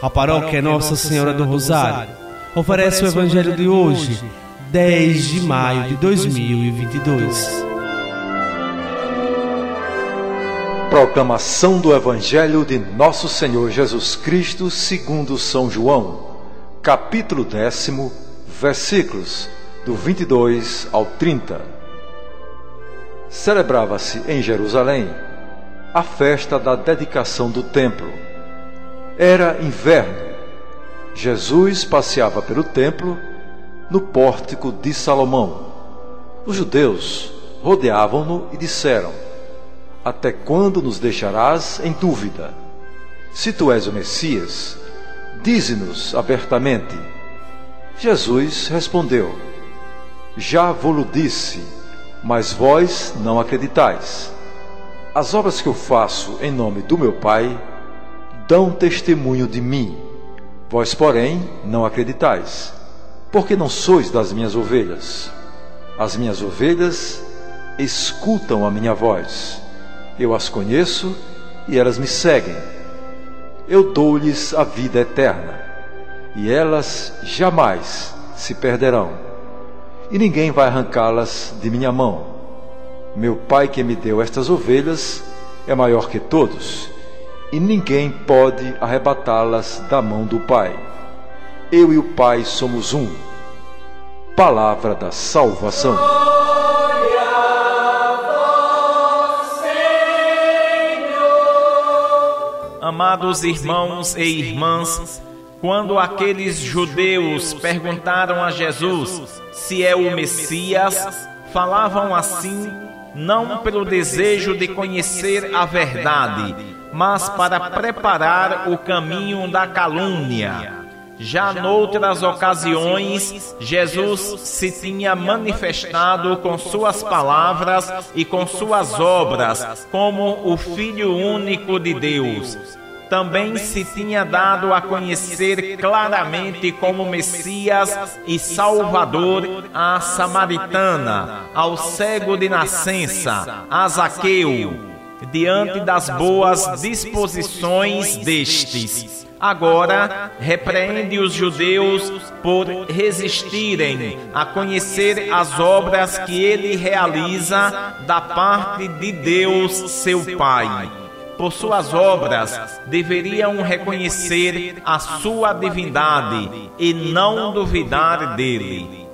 A paróquia Nossa Senhora do Rosário oferece o Evangelho de hoje, 10 de maio de 2022. Proclamação do Evangelho de Nosso Senhor Jesus Cristo segundo São João, capítulo décimo, versículos do 22 ao 30. Celebrava-se em Jerusalém a festa da dedicação do templo era inverno. Jesus passeava pelo templo, no pórtico de Salomão. Os judeus rodeavam-no e disseram: Até quando nos deixarás em dúvida? Se tu és o Messias, dize-nos abertamente. Jesus respondeu: Já vou-lo disse, mas vós não acreditais. As obras que eu faço em nome do meu Pai, dão testemunho de mim. Vós, porém, não acreditais, porque não sois das minhas ovelhas. As minhas ovelhas escutam a minha voz. Eu as conheço e elas me seguem. Eu dou-lhes a vida eterna, e elas jamais se perderão, e ninguém vai arrancá-las de minha mão. Meu Pai que me deu estas ovelhas é maior que todos e ninguém pode arrebatá-las da mão do Pai. Eu e o Pai somos um. Palavra da salvação. Amados irmãos e irmãs, quando aqueles judeus perguntaram a Jesus se é o Messias, falavam assim não pelo desejo de conhecer a verdade, mas para preparar o caminho da calúnia. Já noutras ocasiões, Jesus se tinha manifestado com suas palavras e com suas obras como o Filho único de Deus. Também se tinha dado a conhecer claramente como Messias e Salvador à Samaritana, ao cego de nascença, a Zaqueu diante das boas disposições destes. Agora, repreende os judeus por resistirem a conhecer as obras que ele realiza da parte de Deus, seu Pai. Por suas obras, deveriam reconhecer a sua divindade e não duvidar dele.